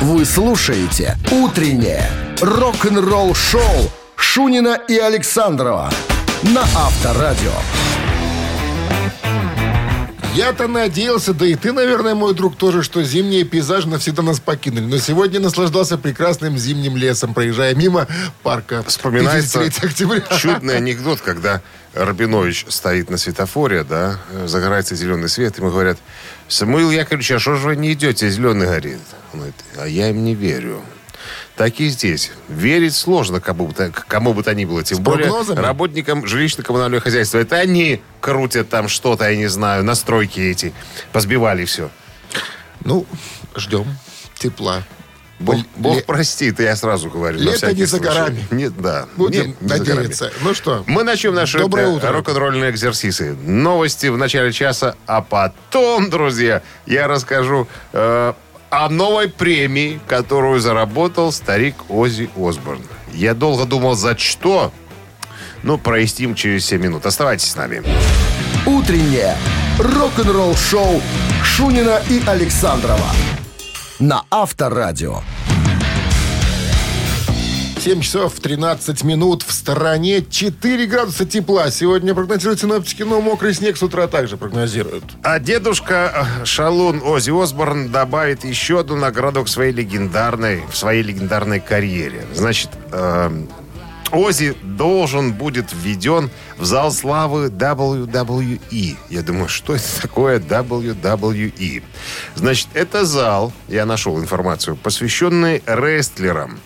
Вы слушаете «Утреннее рок-н-ролл-шоу» Шунина и Александрова на Авторадио. Я-то надеялся, да и ты, наверное, мой друг, тоже, что зимние пейзажи навсегда нас покинули. Но сегодня наслаждался прекрасным зимним лесом, проезжая мимо парка. Вспоминается 53 октября. чудный анекдот, когда Рабинович стоит на светофоре, да, загорается зеленый свет, ему говорят, Самуил Яковлевич, а что же вы не идете, зеленый горит? Он говорит, а я им не верю. Так и здесь. Верить сложно кому бы, то, кому бы то ни было. Тем С более прогнозами? работникам жилищно-коммунального хозяйства. Это они крутят там что-то, я не знаю, настройки эти. Позбивали все. Ну, ждем тепла. Бог, Ле- Бог ле- простит, я сразу говорю. Лето не за случай. горами. Нет, да. Будем Не- надеяться. Ну что, Мы начнем наши Доброе э, утро. рок-н-ролльные экзерсисы. Новости в начале часа, а потом, друзья, я расскажу э, о новой премии, которую заработал старик Ози Осборн. Я долго думал, за что? Ну, проясним через 7 минут. Оставайтесь с нами. «Утреннее рок-н-ролл-шоу» Шунина и Александрова на Авторадио. 7 часов 13 минут в стороне 4 градуса тепла. Сегодня прогнозируют синоптики, но мокрый снег с утра также прогнозируют. А дедушка э, Шалун Ози Осборн добавит еще одну награду к своей легендарной, в своей легендарной карьере. Значит, э, Ози должен будет введен в зал славы WWE. Я думаю, что это такое WWE? Значит, это зал, я нашел информацию, посвященный рестлерам,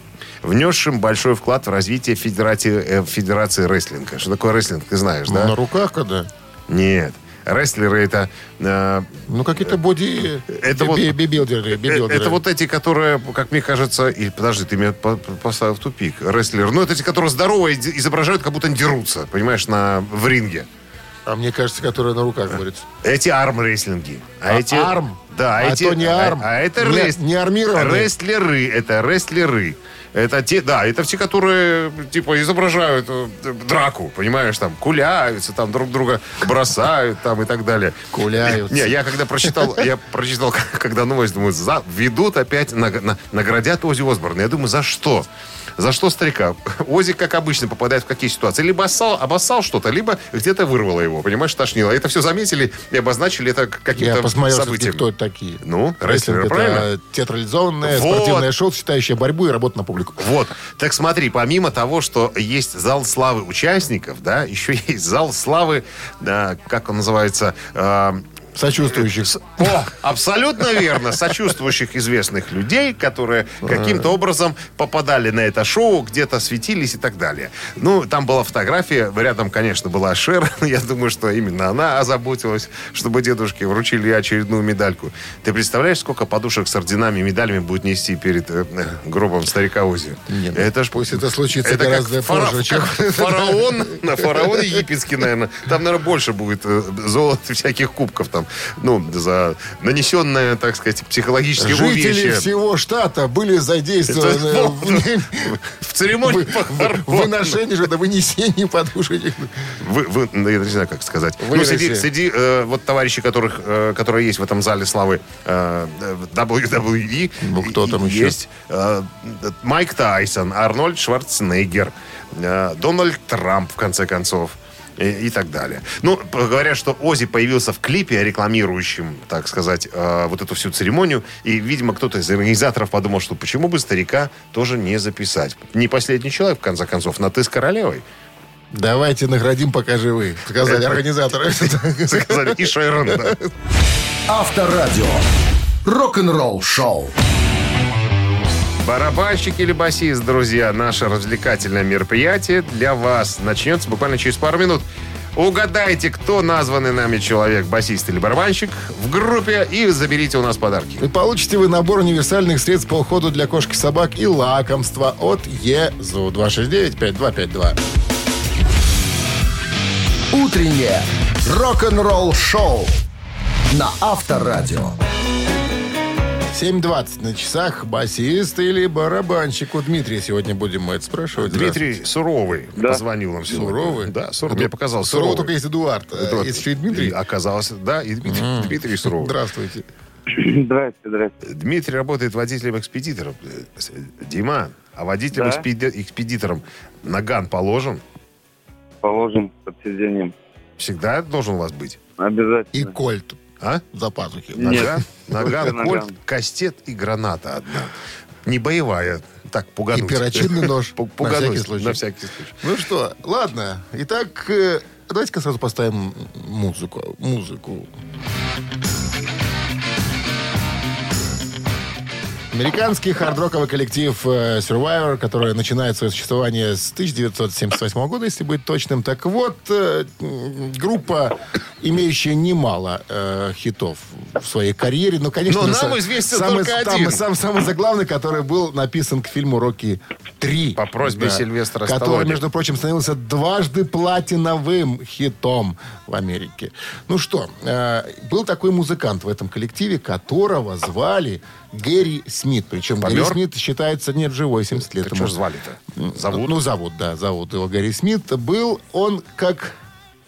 внесшим большой вклад в развитие Федерации, э, Федерации рестлинга. Что такое рестлинг, ты знаешь, да? На руках когда? Нет. Рестлеры это... э, Ну, какие-то боди... Это вот- би- бибилдеры, э, бибилдеры. это вот эти, которые, как мне кажется... И, подожди, ты меня по- поставил в тупик. Рестлеры. Ну, это эти, которые здоровые, изображают, как будто они дерутся, понимаешь, на, в ринге. А мне кажется, которые на руках борются. Эти арм-рестлинги. А эти... арм? Да, А эти... то не арм. А, а это Не- рест- не армированный. Рестлеры. Это рестлеры. Это те, да, это те, которые, типа, изображают э, драку, понимаешь, там, куляются, там, друг друга бросают, там, и так далее. Куляются. Не, я когда прочитал, я прочитал, когда новость, думаю, за, ведут опять, наг- на- наградят Ози Осборна. Я думаю, за что? За что старика? Ози, как обычно, попадает в какие ситуации? Либо оссал, обоссал что-то, либо где-то вырвало его, понимаешь, тошнило. Это все заметили и обозначили это каким-то Я посмотрел, событием. кто это такие. Ну, Рестлинг рестлеры, правильно? это театрализованное Вот. спортивное шоу, сочетающее борьбу и работу на публику. Вот. Так смотри, помимо того, что есть зал славы участников, да, еще есть зал славы, да, как он называется, э, Сочувствующих. О, абсолютно верно. Сочувствующих известных людей, которые каким-то образом попадали на это шоу, где-то светились и так далее. Ну, там была фотография, рядом, конечно, была Шер. Я думаю, что именно она озаботилась, чтобы дедушке вручили очередную медальку. Ты представляешь, сколько подушек с орденами и медалями будет нести перед э, э, гробом старика Ози? Не, ну, это ж пусть это случится это гораздо как фара- позже, чем- как фараон, на фараон египетский, наверное. Там, наверное, больше будет э, золота всяких кубков там. Ну, за нанесенное, так сказать, психологические Жители увечья. всего штата были задействованы Это- в, В церемонии в- в похорон. выношении же, вынесении подушек. Вы, вы- ну, я не знаю, как сказать. Ну, Выноси. среди, среди, э, вот товарищей, которых, э, которые есть в этом зале славы э, WWE, Ну, кто там еще? есть э, Майк Тайсон, Арнольд Шварценеггер, э, Дональд Трамп, в конце концов. И, и так далее. Ну, говорят, что Ози появился в клипе, рекламирующем, так сказать, э, вот эту всю церемонию. И, видимо, кто-то из организаторов подумал, что почему бы старика тоже не записать. Не последний человек, в конце концов, на «ты с королевой». Давайте наградим, пока живы, сказали организаторы. Сказали, и Шерон, да. Авторадио. Рок-н-ролл шоу. Барабанщик или басист, друзья, наше развлекательное мероприятие для вас начнется буквально через пару минут. Угадайте, кто названный нами человек, басист или барабанщик, в группе и заберите у нас подарки. И получите вы набор универсальных средств по уходу для кошек и собак и лакомства от ЕЗУ 269-5252. Утреннее рок-н-ролл шоу на Авторадио. 7.20 на часах. Басист или барабанщик? У Дмитрия сегодня будем мы это спрашивать. Дмитрий Суровый позвонил нам сегодня. Суровый? Да, Суровый. Мне показал Сурово Суровый. только есть Эдуард. Эдуард. Есть еще и Дмитрий. И оказалось, да, и Дмитрий, Дмитрий Суровый. Здравствуйте. Здрасте, здрасте. Дмитрий работает водителем-экспедитором. Дима, а водителем-экспедитором наган положен? Положим под сиденьем. Всегда должен у вас быть? И Обязательно. кольт А? за пазухи. Нет. Наган, наган, кольт, кастет и граната одна. Не боевая. Так, И пугануть. перочинный нож. Пу- На Пугануть. всякий случай. На всякий случай. Ну что, ладно. Итак, э, давайте-ка сразу поставим музыку. Музыку. Американский хард-роковый коллектив э, Survivor, который начинает свое существование с 1978 года, если быть точным. Так вот, э, группа, имеющая немало э, хитов в своей карьере. Но, конечно, Но нам известен самый, только там- один. сам- самый заглавный, который был написан к фильму «Рокки 3». По просьбе Сильвестра Который, Сталлоне. между прочим, становился дважды платиновым хитом в Америке. Ну что, э, был такой музыкант в этом коллективе, которого звали Гэри Смит. Причем Гэри Помер? Смит считается, нет, живой, 70 лет Так ему. что звали-то? Зовут? Ну, зовут, да, зовут его Гэри Смит. Был он как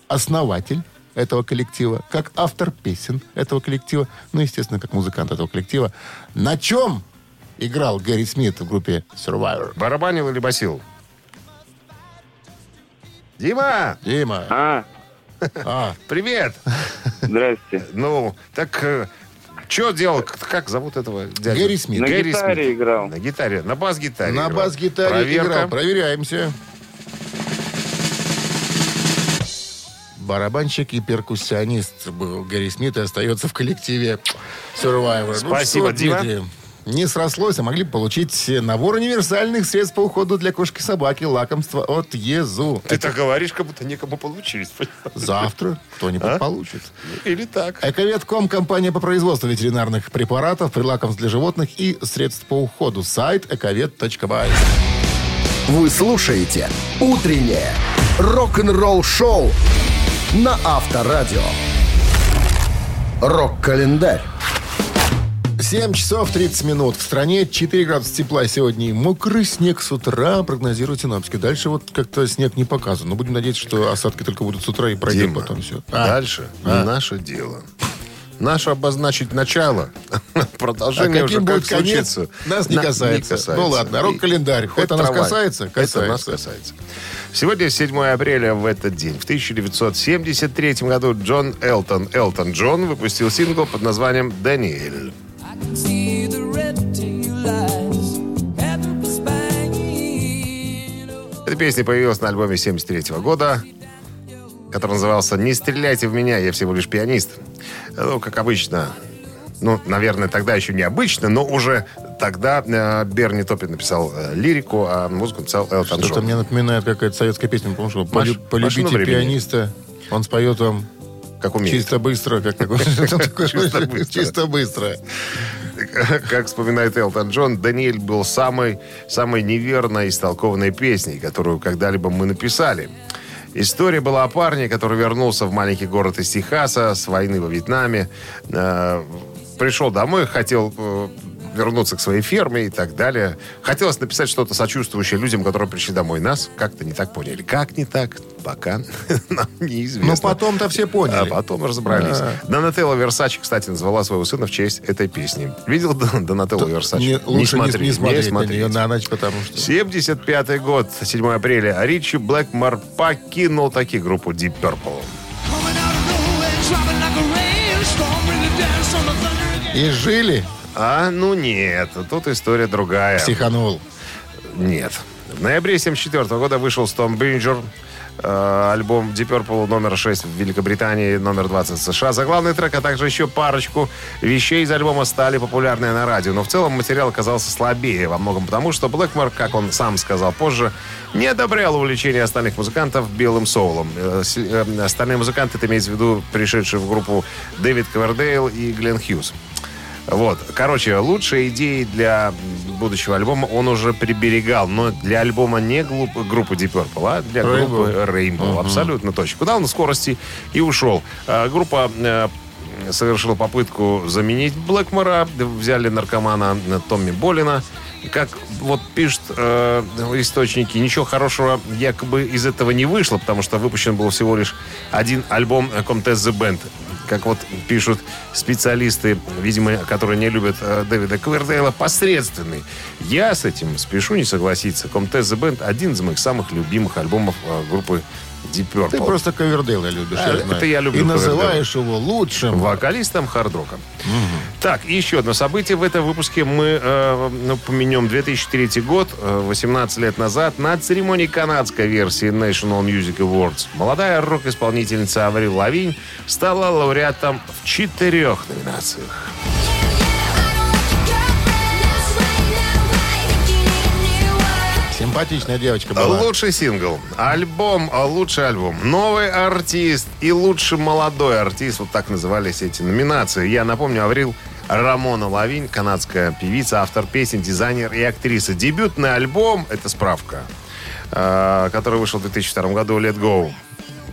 основатель этого коллектива, как автор песен этого коллектива, ну, естественно, как музыкант этого коллектива. На чем играл Гэри Смит в группе Survivor? Барабанил или басил? Дима, Дима, А, а, привет. здрасте. Ну, так что делал? Как зовут этого дядю? Гэри Смит. На Гэри гитаре Смит. играл. На гитаре, на бас-гитаре. на играл. бас-гитаре Проверка. играл. Проверяемся. Барабанщик и перкуссионист был Гэри Смит и остается в коллективе Survivor. Ну Спасибо, что, Дима. Дмитрий, Не срослось, а могли бы получить набор универсальных средств по уходу для кошки и собаки, лакомства от ЕЗУ. Ты так говоришь, как будто некому получить. Завтра кто-нибудь А? получит. Или так. Эковетком – компания по производству ветеринарных препаратов, прилакомств для животных и средств по уходу. Сайт эковет.бай. Вы слушаете «Утреннее рок-н-ролл-шоу» на Авторадио. Рок-календарь. 7 часов 30 минут. В стране 4 градуса тепла сегодня. И мокрый снег с утра прогнозируют синоптики. Дальше вот как-то снег не показан. Но будем надеяться, что осадки только будут с утра и пройдет Дима, потом все. дальше А. наше дело. Наше обозначить начало. А Продолжение уже каким как будет конец, случится. нас не На- касается. Ну ладно, рок-календарь. Это нас трава. касается? Это нас Касается. касается. Сегодня 7 апреля в этот день. В 1973 году Джон Элтон, Элтон Джон, выпустил сингл под названием «Даниэль». See the red tail lights, heading for Spain. Эта песня появилась на альбоме 73 года, который назывался «Не стреляйте в меня, я всего лишь пианист». Ну, как обычно, ну, наверное, тогда еще не обычно, но уже тогда э, Берни Топпи написал э, лирику, а музыку написал Элтон Что-то мне напоминает какая-то советская песня. Потому что Маш- полю- полюбите пианиста. Он споет вам Как умеет. чисто быстро. Как такое? Чисто быстро. Как вспоминает Элтон Джон, Даниэль был самой, самой неверной истолкованной песней, которую когда-либо мы написали. История была о парне, который вернулся в маленький город из Техаса с войны во Вьетнаме. Э, пришел домой, хотел э, вернуться к своей ферме и так далее. Хотелось написать что-то сочувствующее людям, которые пришли домой. Нас как-то не так поняли. Как не так? Пока нам неизвестно. Но потом-то все поняли. А потом разобрались. Да. Донателла Версачи, кстати, назвала своего сына в честь этой песни. Видел Дон- Донателлу Версачи? Не- Лучше не, смотри, не смотреть на смотреть. нее на ночь, потому что... 75 год, 7 апреля. Ричи Блэкмор покинул таки группу Deep Purple. И жили, А, ну нет, тут история другая. психанул. Нет. В ноябре 1974 года вышел Stone Binger, э, альбом Deep Purple номер 6 в Великобритании, номер 20 в США. Заглавный трек, а также еще парочку вещей из альбома стали популярны на радио. Но в целом материал оказался слабее, во многом потому, что Блэкмор, как он сам сказал позже, не одобрял увлечение остальных музыкантов белым соулом. Э, э, Остальные музыканты, это имеется в виду пришедшие в группу Дэвид Ковердейл и Глен Хьюз. Вот. Короче, лучшие идеи для будущего альбома он уже приберегал. Но для альбома не глуп- группы Deep Purple, а для Rainbow. группы Rainbow. Абсолютно точно. Куда он на скорости и ушел. А, группа э, совершила попытку заменить Блэкмора. Взяли наркомана э, Томми Болина. Как вот пишут э, источники, ничего хорошего якобы из этого не вышло, потому что выпущен был всего лишь один альбом э, Comtesse the Band. Как вот пишут специалисты, видимо, которые не любят э, Дэвида Ковердейла, посредственный. Я с этим спешу не согласиться. The Band один из моих самых любимых альбомов э, группы Deep Purple. Ты просто Ковердейла любишь, А, я это знаю. я люблю И называешь его лучшим. Вокалистом хард-рока. Так, и еще одно событие. В этом выпуске мы э, ну, поменем 2003 год, э, 18 лет назад, на церемонии канадской версии National Music Awards. Молодая рок-исполнительница Аврил Лавинь стала лауреатом в четырех номинациях. Симпатичная девочка была. Лучший сингл, альбом, а лучший альбом, новый артист и лучший молодой артист. Вот так назывались эти номинации. Я напомню, Аврил Рамона Лавинь, канадская певица, автор песен, дизайнер и актриса. Дебютный альбом, это справка, э, который вышел в 2002 году, Let Go,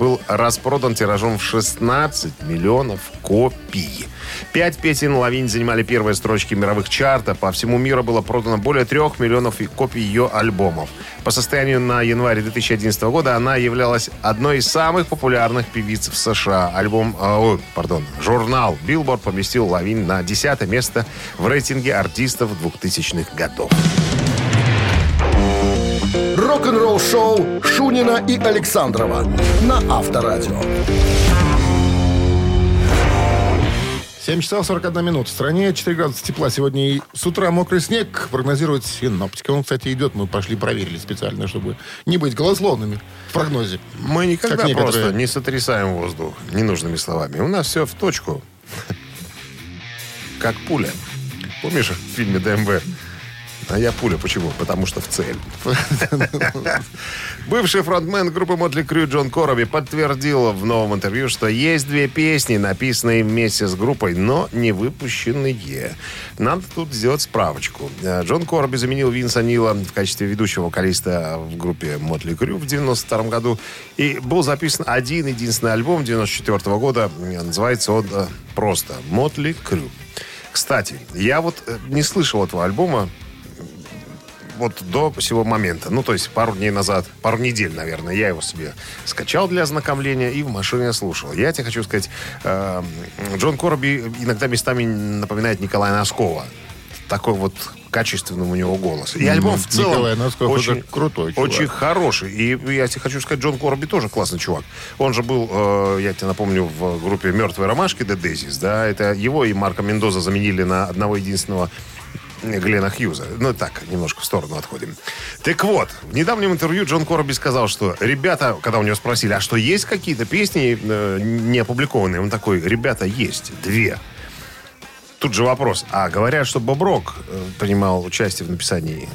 был распродан тиражом в 16 миллионов копий. Пять песен Лавинь занимали первые строчки мировых чартов. По всему миру было продано более трех миллионов копий ее альбомов. По состоянию на январь 2011 года она являлась одной из самых популярных певиц в США. Альбом, а, ой, пардон, журнал Billboard поместил Лавинь на 10 место в рейтинге артистов 2000-х годов. Рок-н-ролл шоу Шунина и Александрова на Авторадио. 7 часов 41 минут. В стране 4 градуса тепла. Сегодня и с утра мокрый снег прогнозирует синоптика. Он, кстати, идет. Мы пошли проверили специально, чтобы не быть голословными в прогнозе. Мы никогда Как некоторые. просто не сотрясаем воздух ненужными словами. У нас все в точку. Как пуля. Помнишь в фильме ДМВ? А я пуля. Почему? Потому что в цель. Бывший фронтмен группы Мотли Крю Джон Короби подтвердил в новом интервью, что есть две песни, написанные вместе с группой, но не выпущенные. Надо тут сделать справочку. Джон Короби заменил Винса Нила в качестве ведущего вокалиста в группе Мотли Крю в 92 году. И был записан один единственный альбом 94 года. Называется он э, просто «Мотли Крю». Кстати, я вот э, не слышал этого альбома вот до сего момента. Ну, то есть пару дней назад, пару недель, наверное, я его себе скачал для ознакомления и в машине слушал. Я тебе хочу сказать, э, Джон Корби иногда местами напоминает Николая Носкова. Такой вот качественный у него голос. И альбом в целом Николай Носков очень, крутой чувак. очень хороший. И я тебе хочу сказать, Джон Корби тоже классный чувак. Он же был, э, я тебе напомню, в группе «Мертвые ромашки» The Daisies, да, это его и Марка Мендоза заменили на одного единственного Глена Хьюза. Ну, так, немножко в сторону отходим. Так вот, в недавнем интервью Джон Корби сказал, что ребята, когда у него спросили, а что, есть какие-то песни э, не опубликованные? Он такой, ребята, есть, две. Тут же вопрос, а говорят, что Боб Рок э, принимал участие в написании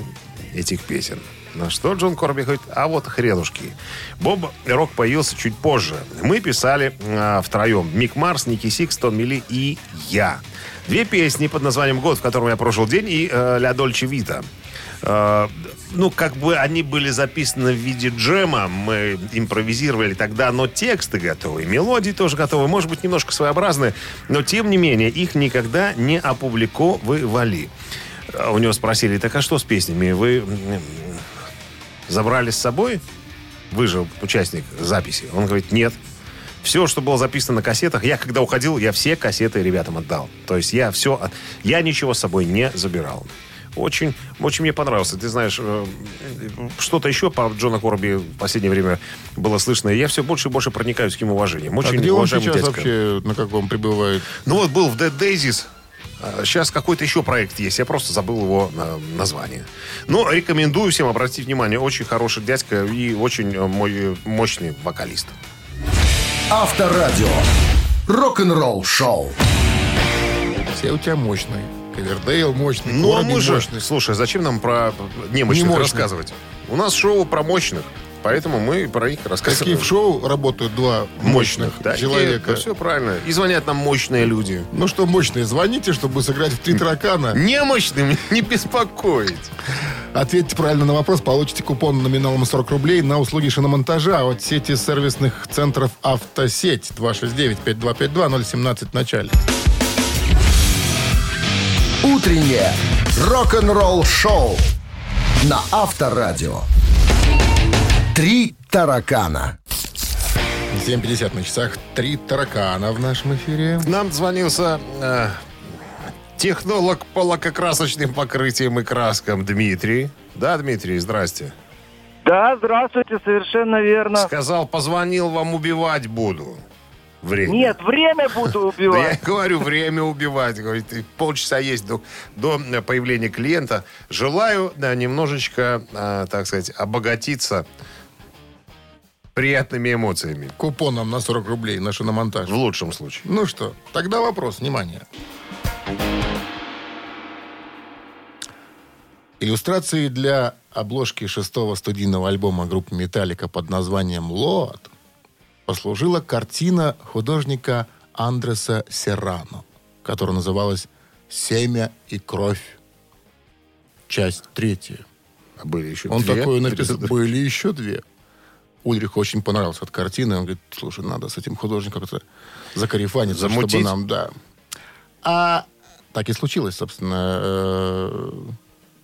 этих песен. На что Джон Кораби говорит, а вот хренушки. Боб Рок появился чуть позже. Мы писали э, втроем. Мик Марс, Ники Сикс, Томми Ли и я. Две песни под названием «Год, в котором я прожил день» и э, «La Dolce Vita». Э, ну, как бы они были записаны в виде джема, мы импровизировали тогда, но тексты готовы, мелодии тоже готовы, может быть, немножко своеобразные, но, тем не менее, их никогда не опубликовывали. Э, У него спросили, так а что с песнями? Вы забрали с собой? Вы же участник записи. Он говорит, нет. Все, что было записано на кассетах, я когда уходил, я все кассеты ребятам отдал. То есть я все, я ничего с собой не забирал. Очень, очень мне понравился. Ты знаешь, э, что-то еще по Джона Корби в последнее время было слышно. Я все больше и больше проникаюсь к нему уважением. А Очень где он сейчас дядька. вообще, на каком пребывает? Ну вот был в Dead Daisies. А, Сейчас какой-то еще проект есть. Я просто забыл его э, название. Но рекомендую всем обратить внимание. Очень хороший дядька и очень э, мой мощный вокалист. Авторадио. Рок-н-ролл шоу. Все у тебя мощные. Ковердейл мощный, Ну, а мы же... мощный. Слушай, зачем нам про немощных Немощных. рассказывать? У нас шоу про мощных. Поэтому мы про них Какие рассказываем. в шоу работают два мощных Да, человека. все правильно. И звонят нам мощные люди. Ну что, мощные, звоните, чтобы сыграть в три таракана. Немощным не беспокоить. Ответьте правильно на вопрос, получите купон номиналом 40 рублей на услуги шиномонтажа от сети сервисных центров «Автосеть». 269-5252-017 в начале. Утреннее рок-н-ролл шоу на Авторадио. Три таракана. 7.50 на часах. Три таракана в нашем эфире. К нам звонился э, технолог по лакокрасочным покрытиям и краскам Дмитрий. Да, Дмитрий, здрасте. Да, здравствуйте, совершенно верно. Сказал, позвонил вам, убивать буду. Время. Нет, время буду Да я убивать. говорю, время убивать. Говорит, полчаса есть до, до э, появления клиента. Желаю да, немножечко, э, так сказать, обогатиться приятными эмоциями. Купоном на 40 рублей на шиномонтаж. В лучшем случае. Ну что, тогда вопрос, внимание. Иллюстрацией для обложки шестого студийного альбома группы «Металлика» под названием «Лот» послужила картина художника Андреса Серрано, которая называлась «Семя и кровь». Часть третья. А были еще Он две такой написал. Были еще две. Ульриху очень понравилась эта картина. Он говорит, слушай, надо с этим художником как-то закарифаниться, Замутить? чтобы нам, да. А так и случилось, собственно. Э,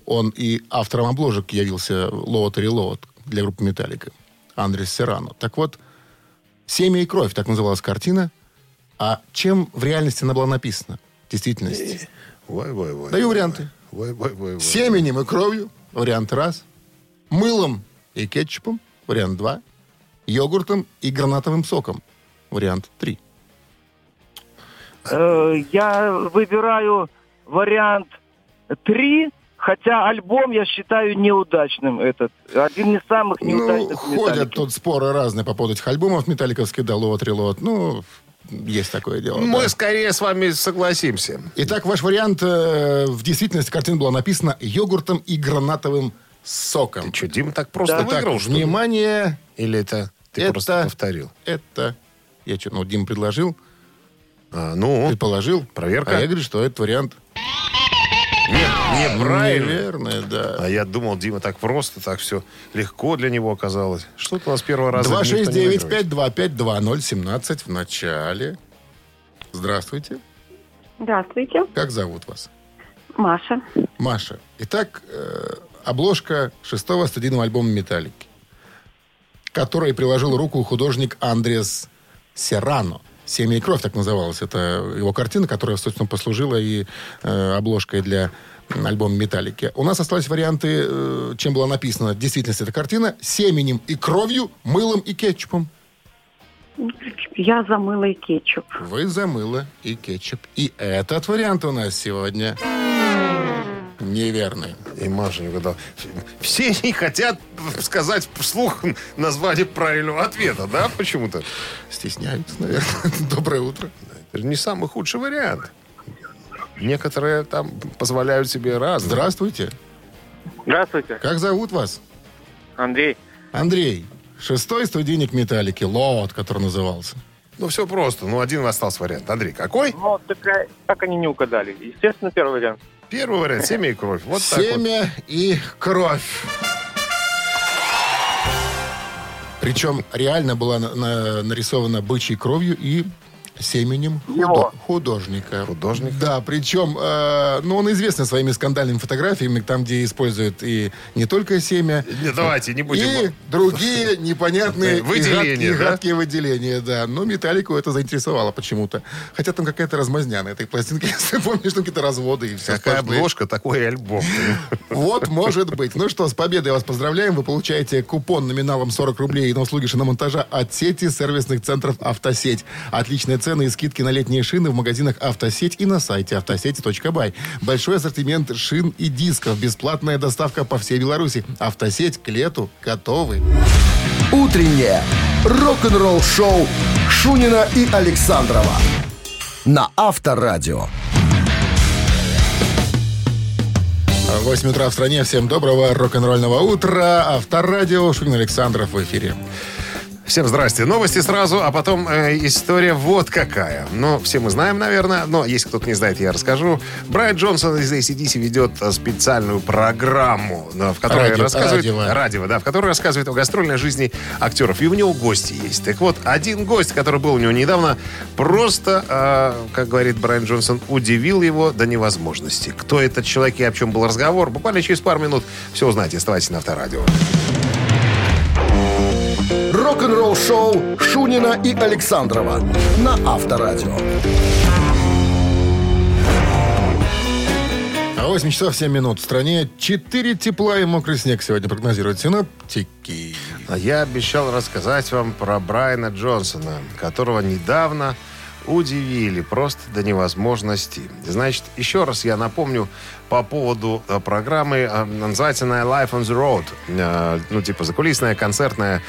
Он и автором обложек явился Лоот и Лоот для группы Металлика. Андрес Серрано. Так вот, «Семя и кровь» так называлась картина. А чем в реальности она была написана? В действительности. Ой, ой, ой, Даю варианты. Семенем и кровью. Вариант раз. Мылом и кетчупом. Вариант два. Йогуртом и гранатовым соком. Вариант три. Э, Я выбираю вариант 3, хотя альбом я считаю неудачным этот. Один из самых Ну, неудачных ходят «Металлики». тут споры разные по поводу этих альбомов металликовских, да, лот, релот. Ну, есть такое дело. Мы да. скорее с вами согласимся. Итак, ваш вариант э, в действительности картина была написана йогуртом и гранатовым соком. Ты что, Дима так просто Итак, выиграл, ли? внимание, Или это ты Это- просто повторил? это... Я что, ну, Дим предложил, А, ну, предположил. Проверка. А я говорю, что этот вариант нет, неправильно. неверный, да. А я думал, Дима так просто, так все легко для него оказалось. Что-то у нас первого раза никто не выигрывает. 269-5252-017 в начале. Здравствуйте. Здравствуйте, Как зовут вас? Маша. Маша. Итак, э, обложка шестого студийного альбома «Металлики», которой приложил руку художник Андрес Серрано. «Семя и кровь» так называлась. Это его картина, которая, собственно, послужила и э, обложкой для альбома «Металлики». У нас остались варианты, э, чем была написана в действительности эта картина. «Семенем и кровью, мылом и кетчупом». Я за мыло и кетчуп. Вы за мыло и кетчуп. И этот вариант у нас сегодня неверный. И Маша не угадала. Все не хотят сказать вслух название правильного ответа, да, почему-то? Стесняются, наверное. Доброе утро. Это же не самый худший вариант. Некоторые там позволяют себе раз. Здравствуйте. Здравствуйте, Как зовут вас? Андрей. Андрей. Шестой студийник «Металлики». Лот, который назывался. Ну, все просто. Ну, один остался вариант. Андрей, какой? Ну, так, а, как они не угадали? Естественно, первый вариант. Первый вариант. Семя и кровь. Вот так вот. Семя и кровь. Причем реально была на- на- нарисована бычьей кровью и семенем Его. художника. Художника? Да, причем, э, ну, он известен своими скандальными фотографиями, там, где используют и не только семя, Не, давайте, не будем... и другие непонятные и Выделения, гадкие, да? гадкие выделения, да. Но Металлику это заинтересовало почему-то. Хотя там какая-то размазня на этой пластинке, если помнишь, там какие-то разводы и все. Какая сплошные. обложка, такой и альбом. Вот, может быть. Ну что, с победой вас поздравляем. Вы получаете купон номиналом 40 рублей на услуги шиномонтажа от сети сервисных центров «Автосеть». Отличные цены и скидки на летние шины в магазинах «Автосеть» и на сайте автосеть.бай. Большой ассортимент шин и дисков. Бесплатная доставка по всей Беларуси. «Автосеть» к лету готовы. Утреннее рок-н-ролл-шоу Шунина и Александрова на Авторадио. 8 утра в стране. Всем доброго рок-н-ролльного утра. Авторадио. Шунин Александров в эфире. Всем здрасте. Новости сразу, а потом э, история вот какая. Ну, все мы знаем, наверное, но если кто-то не знает, я расскажу. Брайан Джонсон из ACDC ведет э, специальную программу, да, в которой Радио- рассказывает... радио. радио, да, в которой рассказывает о гастрольной жизни актеров. И у него гости есть. Так вот, один гость, который был у него недавно, просто, э, как говорит Брайан Джонсон, удивил его до невозможности. Кто этот человек и о чем был разговор, буквально через пару минут все узнаете. Оставайтесь на Авторадио. Рок-н-ролл-шоу Шунина и Александрова на Авторадио. А 8 часов 7 минут. В стране 4 тепла и мокрый снег сегодня прогнозируют синоптики. А я обещал рассказать вам про Брайана Джонсона, которого недавно удивили просто до невозможности. Значит, еще раз я напомню по поводу э, программы, э, называется она Life on the Road. Э, ну, типа закулисная, концертная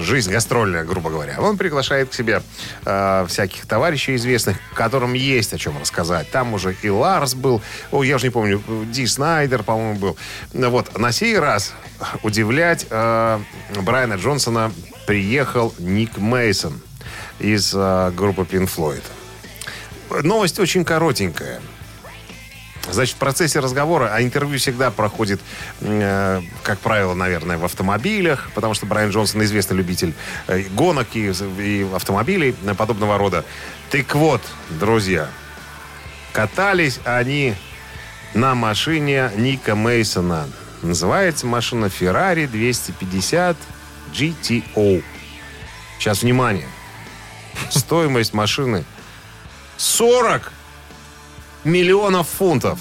жизнь гастрольная, грубо говоря. Он приглашает к себе всяких товарищей известных, которым есть о чем рассказать. Там уже и Ларс был, о, я уже не помню, Ди Снайдер, по-моему, был. Вот, на сей раз удивлять Брайана Джонсона приехал Ник Мейсон из группы Pink Floyd. Новость очень коротенькая. Значит, в процессе разговора, а интервью всегда проходит, э, как правило, наверное, в автомобилях, потому что Брайан Джонсон известный любитель э, гонок и, и автомобилей подобного рода. Так вот, друзья, катались они на машине Ника Мейсона. Называется машина Ferrari 250 GTO. Сейчас, внимание. Стоимость машины 40 миллионов фунтов.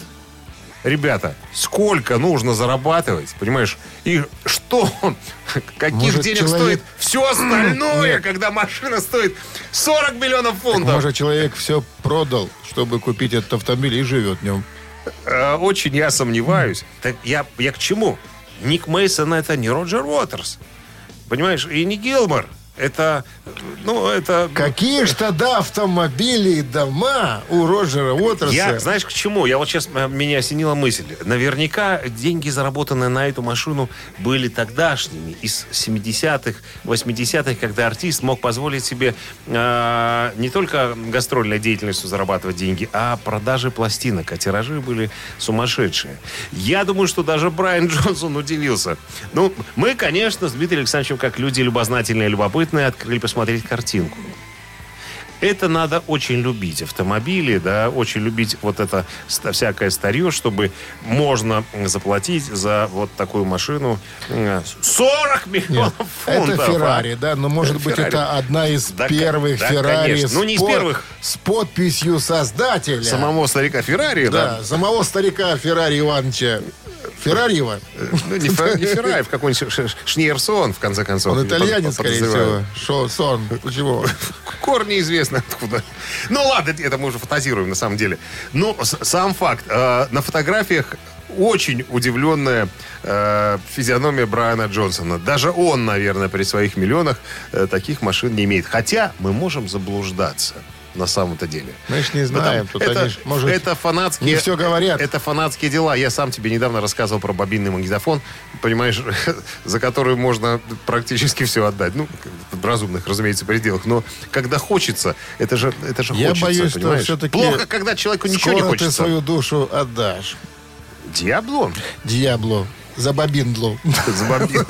Ребята, сколько нужно зарабатывать, понимаешь? И что, каких Может, денег человек- стоит все остальное, Нет. когда машина стоит 40 миллионов Так, фунтов? может, человек все продал, чтобы купить этот автомобиль и живет в нем. Э, Очень я сомневаюсь. Так я, я к чему? Ник Мейсон это не Роджер Уотерс. Понимаешь? И не Гилмор. Это, ну, это... Какие ж тогда автомобили и дома у Роджера Уотерса? Я, знаешь, к чему? Я вот сейчас, э, меня осенила мысль. Наверняка деньги, заработанные на эту машину, были тогдашними, из 70-х, 80-х, когда артист мог позволить себе э, не только гастрольной деятельностью зарабатывать деньги, а продажи пластинок. А тиражи были сумасшедшие. Я думаю, что даже Брайан Джонсон удивился. Ну, мы, конечно, с Дмитрием Александровичем, как люди любознательные и любопытные, открыли посмотреть картинку. Это надо очень любить автомобили, да, очень любить вот это всякое старье, чтобы можно заплатить за вот такую машину э, 40 миллионов фунтов. Это а. Феррари, да, но может быть Феррари. это одна из Да, первых да, Феррари конечно. с, Ну, не из первых. с подписью создателя. Самого старика Феррари, да? Да, самого старика Феррари Ивановича. Феррариева. Ну, не, Фер- не Феррари, в какой-нибудь Шниерсон, в конце концов. Он итальянец, скорее всего. Шо, сон. Почему? Корни известны откуда. Ну ладно, это мы уже фантазируем на самом деле. Но сам факт. э, на фотографиях очень удивленная э, физиономия Брайана Джонсона. Даже он, наверное, при своих миллионах э, таких машин не имеет. Хотя мы можем заблуждаться на самом-то деле. Мы ж не знаем. Потому- Тут это, они ж, может, это фанатские... не всё говорят. Это фанатские дела. Я сам тебе недавно рассказывал про бобинный магнитофон, понимаешь, за который можно практически все отдать. Ну, в разумных, разумеется, пределах. Но когда хочется, это же, это же Я хочется, боюсь, что понимаешь? всё-таки Плохо, когда человеку ничего не скоро ты хочется. свою душу отдашь. Диабло? Дьябло. За бобиндлу. За бобину.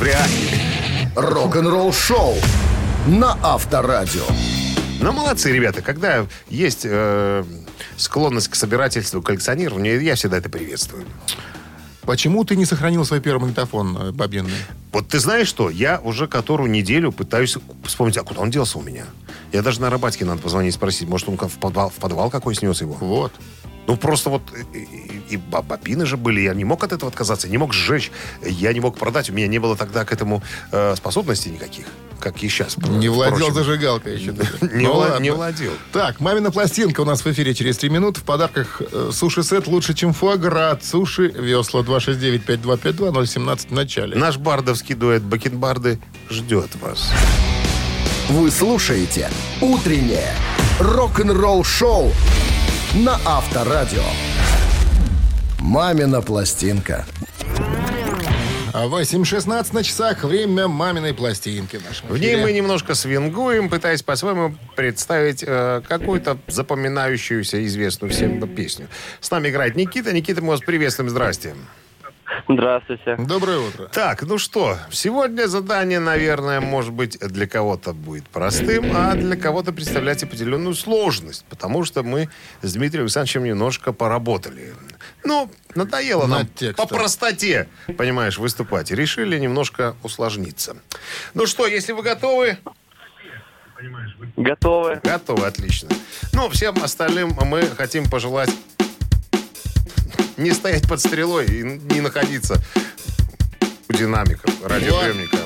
Вряд ли. Рок-н-ролл-шоу на Авторадио. Ну, молодцы, ребята. Когда есть э, склонность к собирательству, к коллекционированию, я всегда это приветствую. Почему ты не сохранил свой первый магнитофон э, бобинный? Вот ты знаешь что? Я уже которую неделю пытаюсь вспомнить, а куда он делся у меня. Я даже на Рыбацке надо позвонить и спросить, может, он в подвал, в подвал какой снес его. Вот. Ну, просто вот и, и- и бобины же были, я не мог от этого отказаться, не мог сжечь, я не мог продать, у меня не было тогда к этому э, способностей никаких, как и сейчас. Не владел впрочем. зажигалкой еще. Не, Ну вла- не владел. Так, мамина пластинка у нас в эфире через три минуты. В подарках э, суши-сет лучше, чем фуагра. от Суши весла 269-5252-017 в начале. Наш бардовский дуэт Бакенбарды ждет вас. Вы слушаете «Утреннее рок-н-ролл-шоу» на Авторадио. «Мамина пластинка». А 8.16 на часах. Время маминой пластинки. в ней мы немножко свингуем, пытаясь по-своему представить э, какую-то запоминающуюся, известную всем песню. С нами играет Никита. Никита, мы вас приветствуем. Здрасте. Здравствуйте. Доброе утро. Так, ну что, сегодня задание, наверное, может быть, для кого-то будет простым, а для кого-то представлять определенную сложность, потому что мы с Дмитрием Александровичем немножко поработали. Ну, надоело нам текстом. по простоте, понимаешь, выступать. И решили немножко усложниться. Ну что, если вы готовы, Готовы? Готовы, отлично. Ну, всем остальным мы хотим пожелать не стоять под стрелой и не находиться у динамиков, радиоприемника.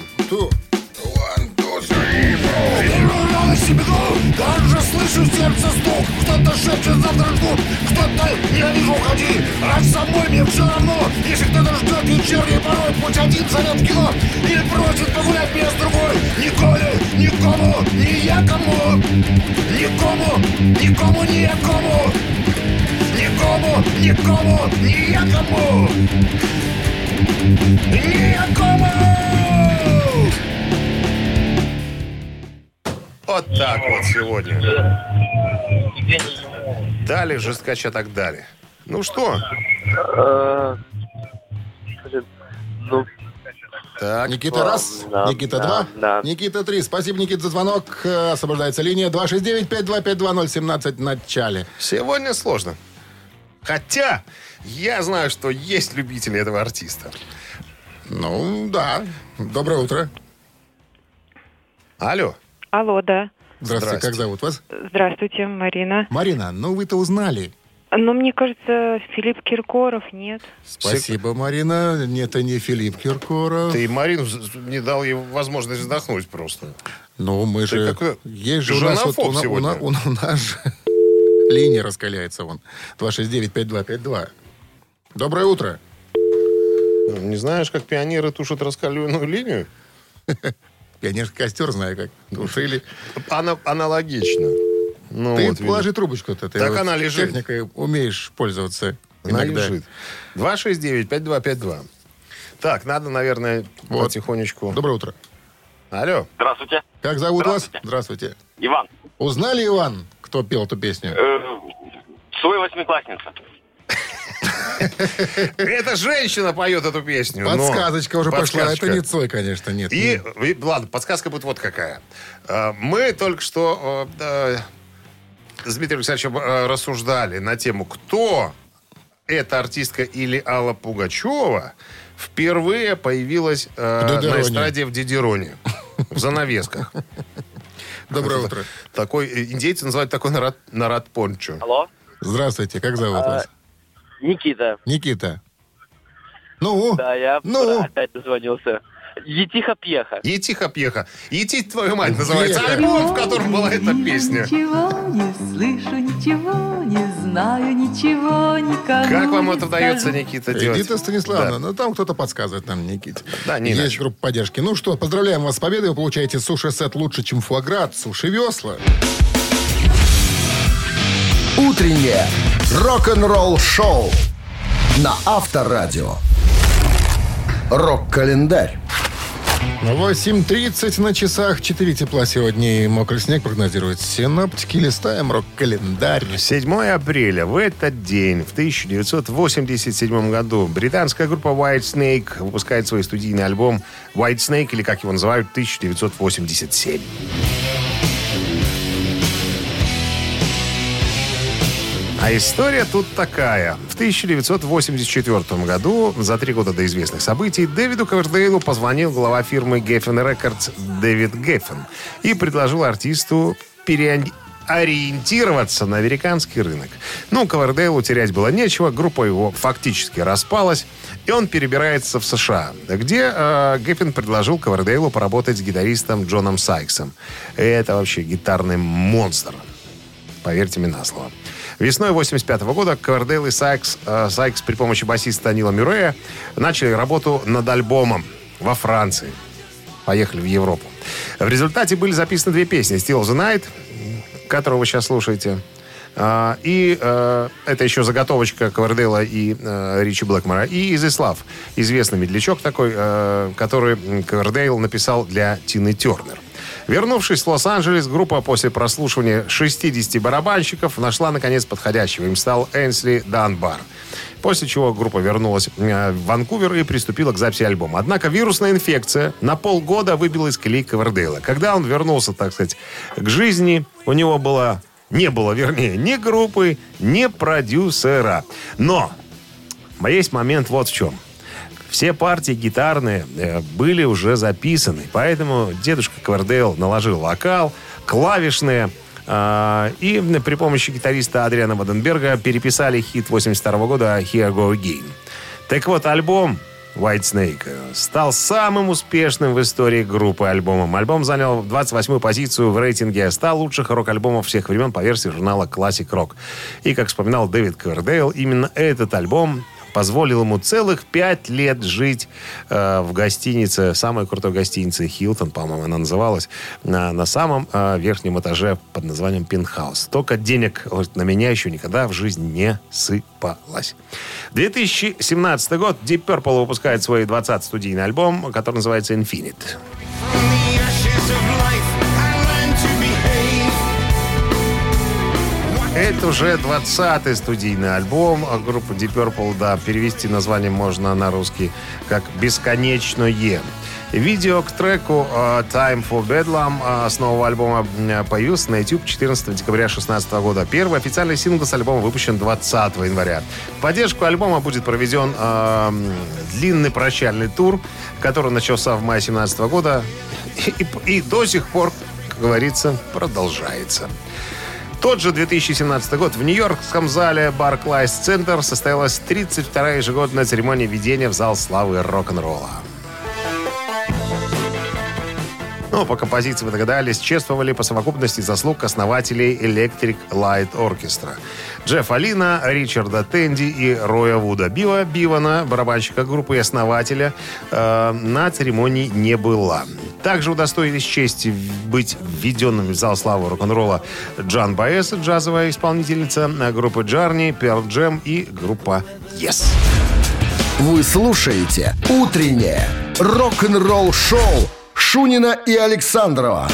Даже слышу сердце стук. Кто-то шепчет завтра ждут Кто-то ненавижу уходи А с собой мне все равно. Если кто-то ждет вечерний порой Путь один зовет кино. Или просит погулять меня с другой. Николи, никому, ни я кому. Никому, никому, ни я кому Никому, никому, ни я кому Ни я кому Вот так вот сегодня. Дали жесткача так дали. Ну что? Ну, Так, Никита раз, Да, Никита да, два, да. Никита три. Спасибо, Никита, за звонок. Э, Освобождается линия 269-525-2017 в начале. сегодня сложно. Хотя, я знаю, что есть любители этого артиста. Ну, да. Доброе утро. Алло. Алло, да. Здравствуйте, Здрасте. как зовут вас? Здравствуйте, Марина. Марина, ну вы-то узнали. Ну, мне кажется, Филипп Киркоров нет. Спасибо, Марина. Нет, это не Филипп Киркоров. Ты Марину не дал ей возможность вздохнуть просто. Ну, мы Ты же... какой Есть же у нас, вот, у, у у у нас же линия раскаляется вон. 269-5252. Доброе утро. Ну, Не знаешь, как пионеры тушат раскаленную линию? Пионерский костер, знаю как. Тушили. Ана- аналогично. Ну, Ты вот, видишь. положи трубочку-то. Ты Так вот она лежит. Техникой умеешь пользоваться Она иногда. лежит. 269-5252. Так, надо, наверное, Вот. потихонечку. Доброе утро. Алло. Здравствуйте. Как зовут вас? Здравствуйте. Иван. Узнали, Иван, кто пел эту песню? Э, Свой восьмиклассница. Это женщина поет эту песню. но- Подсказочка уже пошла. Подсказочка. Это не Цой, конечно, нет. И, и, ладно, подсказка будет вот какая. Э, Мы только что э, с Дмитрием Александровичем рассуждали на тему, кто эта артистка или Алла Пугачева впервые появилась э, на эстраде в Дидероне. В занавесках. Доброе утро. Такой, э, индейцы называют такой нарад, нарад пончо. Алло. Здравствуйте, как зовут А, вас? Никита. Никита. Ну, Да, я Ну? опять дозвонился. Етиха-пьеха. Етиха-пьеха. Ети, твою мать, называется альбом, в котором была эта песня. Ничего не слышу, ничего не знаю, ничего никому Как вам не это удается. Никита, делать? Эдита Станиславовна, Да. ну там кто-то подсказывает нам, Никите. Да, не Есть иначе. группа поддержки. Ну что, поздравляем вас с победой. Вы получаете суши-сет лучше, чем фуаград, суши-весла. Утреннее рок-н-ролл-шоу на Авторадио. Рок-календарь. 8.30 на часах, 4 тепла сегодня и мокрый снег прогнозируют синоптики. Листаем рок-календарь. 7 апреля. В этот день, в 1987 году, британская группа White Snake выпускает свой студийный альбом White Snake, или как его называют, 1987. А история тут такая. В 1984 году, за три года до известных событий, Дэвиду Ковердейлу позвонил глава фирмы Geffen Records Дэвид Геффен и предложил артисту переориентироваться на американский рынок. Ну, Ковердейлу терять было нечего, группа его фактически распалась, и он перебирается в США, где э, Геффен предложил Ковердейлу поработать с гитаристом Джоном Сайксом. Это вообще гитарный монстр. Поверьте мне на слово. Весной 85 года Ковердейл и Сайкс, э, Сайкс при помощи басиста Нила Мюррея начали работу над альбомом во Франции. Поехали в Европу. В результате были записаны две песни. «Still the Night», которую вы сейчас слушаете, а, и э, это еще заготовочка Ковердейла и э, Ричи Блэкмора. И «Is This Love», известный медлячок такой, э, который Ковердейл написал для Тины Тернер. Вернувшись в Лос-Анджелес, группа после прослушивания 60 барабанщиков нашла, наконец, подходящего. Им стал Энсли Данбар. После чего группа вернулась э, в Ванкувер и приступила к записи альбома. Однако вирусная инфекция на полгода выбила из колеи Ковердейла. Когда он вернулся, так сказать, к жизни, у него было... Не было, вернее, ни группы, ни продюсера. Но есть момент вот в чем. Все партии гитарные э, были уже записаны, поэтому дедушка Квардейл наложил вокал, клавишные, э, и при помощи гитариста Адриана Ваденберга переписали хит 82 года «Here Go Again». Так вот, альбом White Snake стал самым успешным в истории группы альбомом. Альбом занял 28-ю позицию в рейтинге 100 лучших рок-альбомов всех времен по версии журнала Classic Rock. И, как вспоминал Дэвид Ковердейл, именно этот альбом позволил ему целых пять лет жить э, в гостинице, самой крутой гостинице Хилтон, по-моему, она называлась, на, на самом э, верхнем этаже под названием Пентхаус. Только денег вот, на меня еще никогда в жизнь не сыпалось. 2017 год Deep Purple выпускает свой 20-й студийный альбом, который называется Infinite. Это уже 20-й студийный альбом группы Deep Purple. Да, перевести название можно на русский как «Бесконечное». Видео к треку э, Time for Bedlam э, с нового альбома э, появился на YouTube 14 декабря 2016 года. Первый официальный сингл с альбома выпущен 20 января. Поддержку альбома будет проведен э, длинный прощальный тур, который начался в мае 2017 года и, и до сих пор, как говорится, продолжается. Тот же 2017 год в нью-йоркском зале Barclays Center состоялась 32-я ежегодная церемония введения в зал славы рок-н-ролла. Ну, по композиции вы догадались, чествовали по совокупности заслуг основателей Electric Light Orchestra. Джеффа Лина, Ричарда Тенди и Роя Вуда. Бива Бивана, барабанщика группы и основателя, э, на церемонии не было. Также удостоились чести быть введенными в зал славы рок-н-ролла Джан Баэс, джазовая исполнительница группы Джарни, Перл Джем и группа Yes. Вы слушаете «Утреннее рок-н-ролл-шоу» Шунина и Александрова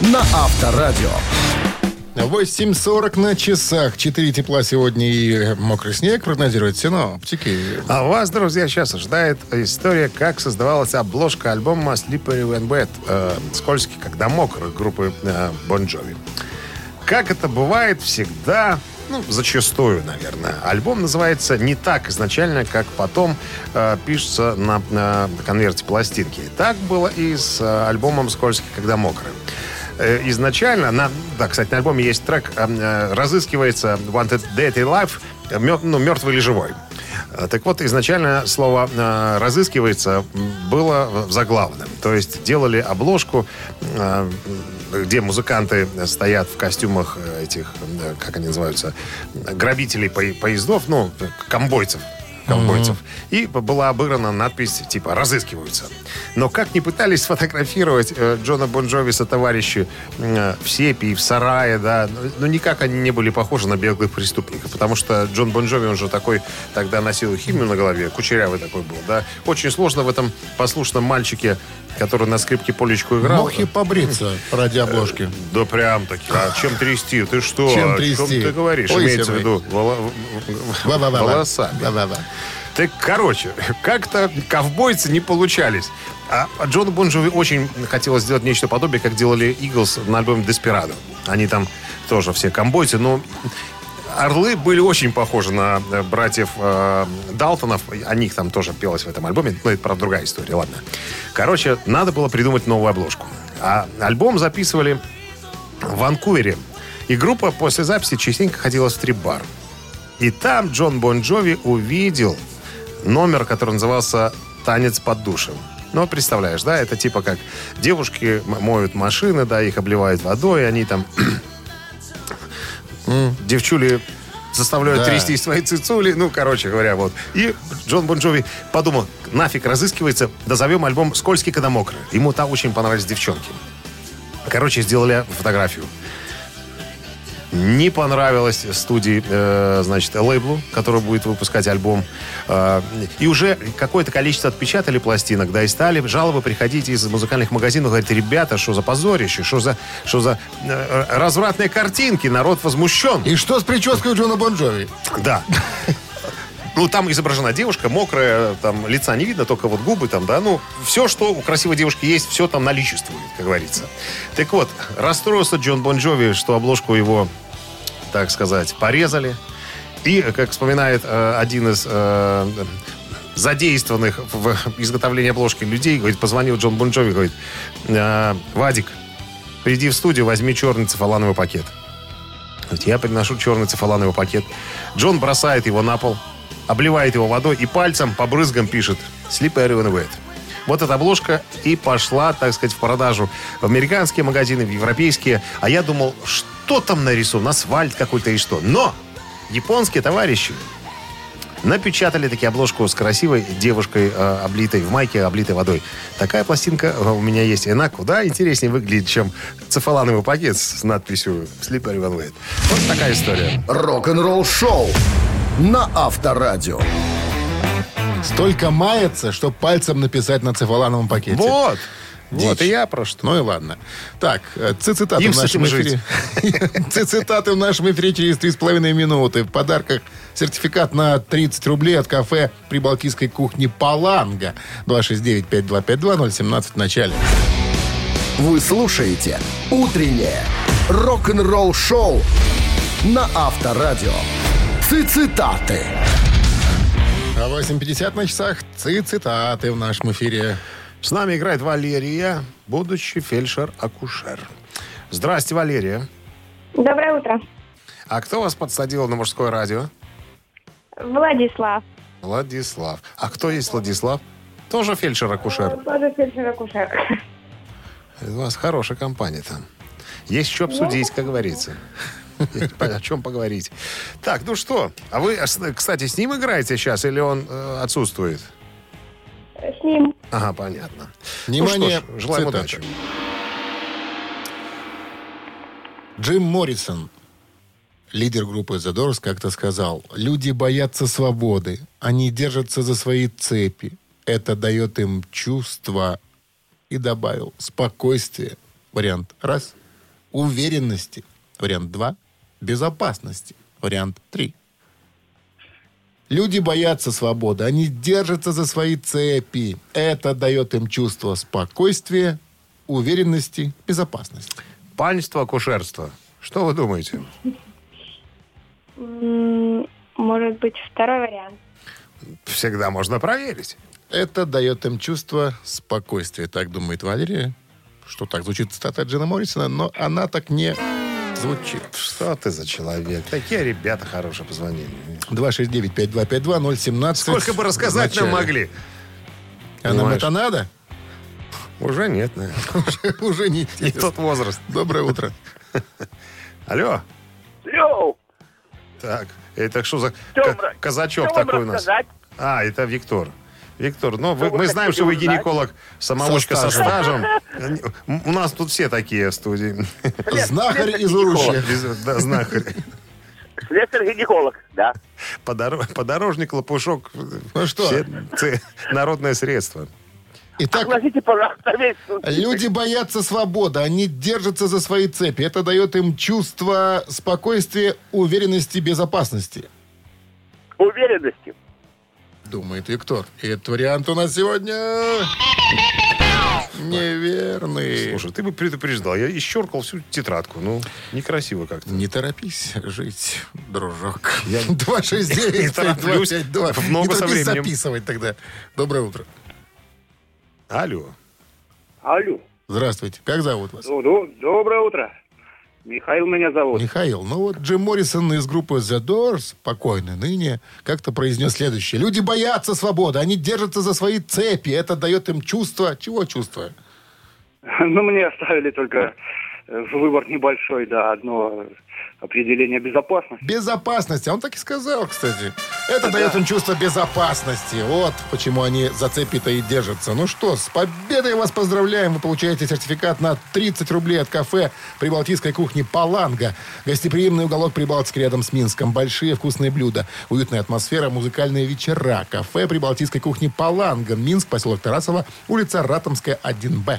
на Авторадио. 8.40 на часах. 4 тепла сегодня и мокрый снег прогнозируют синоптики. А вас, друзья, сейчас ожидает история, как создавалась обложка альбома Slippery When Wet, э, скользкий, когда мокрый, группы э, Bon Jovi. Как это бывает всегда, ну, зачастую, наверное. Альбом называется не так изначально, как потом э, пишется на, на конверте пластинки. Так было и с э, альбомом «Скользкий, когда мокрый». Э, изначально, на, да, кстати, на альбоме есть трек, э, э, разыскивается Wanted Dead or Alive, э, мё- ну, мертвый или живой. Э, Так вот, изначально слово э, «разыскивается» было в заглавном. То есть делали обложку, э, где музыканты стоят в костюмах этих, как они называются, грабителей по- поездов, ну, комбойцев комбойцев. И была обыграна надпись типа «разыскиваются». Но как ни пытались сфотографировать э, Джона Бонжови со товарищи э, в сепи, в сарае, да, но никак они не были похожи на беглых преступников, потому что Джон Бонжови, он же такой, тогда носил химию на голове, кучерявый такой был, да. Очень сложно в этом послушном мальчике, который на скрипке полечку играл. Мог и побриться ради обложки. Да прям таки. А чем трясти? Ты что? Чем О трясти? чем ты говоришь? Ой, Имеется в виду. Ва-ва-ва. Так, короче, как-то ковбойцы не получались. А Джону Бонжови очень хотелось сделать нечто подобие, как делали Иглс на альбоме «Деспирадо». Они там тоже все ковбойцы, но Орлы были очень похожи на э, братьев э, Далтонов. О них там тоже пелось в этом альбоме. Но это, правда, другая история, ладно. Короче, надо было придумать новую обложку. А альбом записывали в Ванкувере. И группа после записи частенько ходила в стрип-бар. И там Джон Бон Джови увидел номер, который назывался «Танец под душем». Ну, представляешь, да, это типа как девушки моют машины, да, их обливают водой, они там девчули заставляют Да. трясти свои цицули. Ну, короче говоря, вот. И Джон Бон Джови подумал, нафиг разыскивается, дозовем альбом «Скользкий, когда мокрый». Ему там очень понравились девчонки. Короче, сделали фотографию. Не понравилось студии, э, значит, лейблу, который будет выпускать альбом. Э, и уже какое-то количество отпечатали пластинок, да, и стали жалобы приходить из музыкальных магазинов, говорить, ребята, что за позорище, что за, что за э, развратные картинки, народ возмущен. И что с прической Джона Бон Джови? Да. Ну, там изображена девушка, мокрая, там лица не видно, только вот губы там, да. Ну, все, что у красивой девушки есть, все там наличествует, как говорится. Так вот, расстроился Джон Бон Джови, что обложку его, так сказать, порезали. И, как вспоминает э, один из э, задействованных в изготовлении обложки людей, говорит, позвонил Джон Бон Джови, говорит, «Э, Вадик, приди в студию, возьми черный цифалановый пакет. Я приношу черный цифалановый пакет. Джон бросает его на пол, обливает его водой и пальцем по брызгам пишет «Slippery when wet». Вот эта обложка и пошла, так сказать, в продажу в американские магазины, в европейские. А я думал, что там нарисован, асфальт какой-то и что. Но японские товарищи напечатали таки обложку с красивой девушкой, э, облитой в майке, облитой водой. Такая пластинка э, у меня есть. И она куда интереснее выглядит, чем цифалановый пакет с надписью «Slippery when wet». Вот такая история. Рок-н-ролл шоу на Авторадио. Столько мается, что пальцем написать на цифалановом пакете. Вот! Вот Дичь. и я про что. Ну и ладно. Так, э, цитаты Им в нашем эфире. Цитаты в нашем эфире через 3,5 минуты. В подарках сертификат на 30 рублей от кафе при Балтийской кухне «Паланга». 269-5252-017 в начале. Вы слушаете «Утреннее рок-н-ролл-шоу» на Авторадио. Цитаты. А 8.50 на часах цитаты в нашем эфире. С нами играет Валерия, будущий фельдшер-акушер. Здрасте, Валерия. Доброе утро. А кто вас подсадил на мужское радио? Владислав. Владислав. А кто есть Владислав? Тоже фельдшер-акушер. Тоже фельдшер-акушер. У вас хорошая компания там. Есть что обсудить, как говорится. О чем поговорить. Так, ну что? А вы, кстати, с ним играете сейчас или он э, отсутствует? С ним. Ага, понятно. Внимание, ну ж, желаем цитата. удачи. Джим Моррисон, лидер группы The Doors, как-то сказал, люди боятся свободы, они держатся за свои цепи. Это дает им чувство, и добавил, спокойствие, вариант раз, уверенности, вариант два, безопасности, вариант три. Люди боятся свободы, они держатся за свои цепи. Это дает им чувство спокойствия, уверенности, безопасности. Панство, акушерство. Что вы думаете? Может быть, второй вариант. Всегда можно проверить. Это дает им чувство спокойствия, так думает Валерия. Что так звучит цитата Джина Моррисона, но она так не звучит. Что ты за человек? Такие ребята хорошие позвонили. 269-5252-017. Сколько бы рассказать нам могли? А нам это надо? Уже нет, наверное. Уже не Не тот возраст. Доброе утро. Алло. Йоу! Так, это что за казачок такой у нас? А, это Виктор. Виктор, ну, вы- мы знаем, что вы узнать? гинеколог, самоучка со Со стажем. У нас тут все такие в студии. Знахарь из Уручья. Да, знахарь. Слесарь-гинеколог, да. Подор- Подорожник, лопушок. Ну что? все народное средство. Итак, Огласите, пожалуйста, весь случай. люди боятся свободы, они держатся за свои цепи. Это дает им чувство спокойствия, уверенности, безопасности. Уверенности. Думает Виктор. И этот вариант у нас сегодня неверный. Слушай, ты бы предупреждал. Я исчеркал всю тетрадку. Ну, некрасиво как-то. Не торопись жить, дружок. Я 269 не тороплюсь. 5252. В ногу Не со временем. записывать тогда. Доброе утро. Алло. Алло. Здравствуйте. Как зовут вас? Ну, ну, доброе утро. Михаил меня зовут. Михаил, ну вот Джим Моррисон из группы The Doors, покойный ныне, как-то произнес следующее. Люди боятся свободы, они держатся за свои цепи. Это дает им чувство... Чего чувство? Ну, мне оставили только э, выбор небольшой, да, одно определение безопасности. Безопасность. А он так и сказал, кстати. Это дает им чувство безопасности. Вот почему они за цепи-то и держатся. Ну что, с победой вас поздравляем. Вы получаете сертификат на 30 рублей от кафе прибалтийской кухни «Паланга». Гостеприимный уголок Прибалтики рядом с Минском. Большие вкусные блюда. Уютная атмосфера, музыкальные вечера. Кафе прибалтийской кухни «Паланга». Минск, поселок Тарасова, улица Ратомская, 1Б.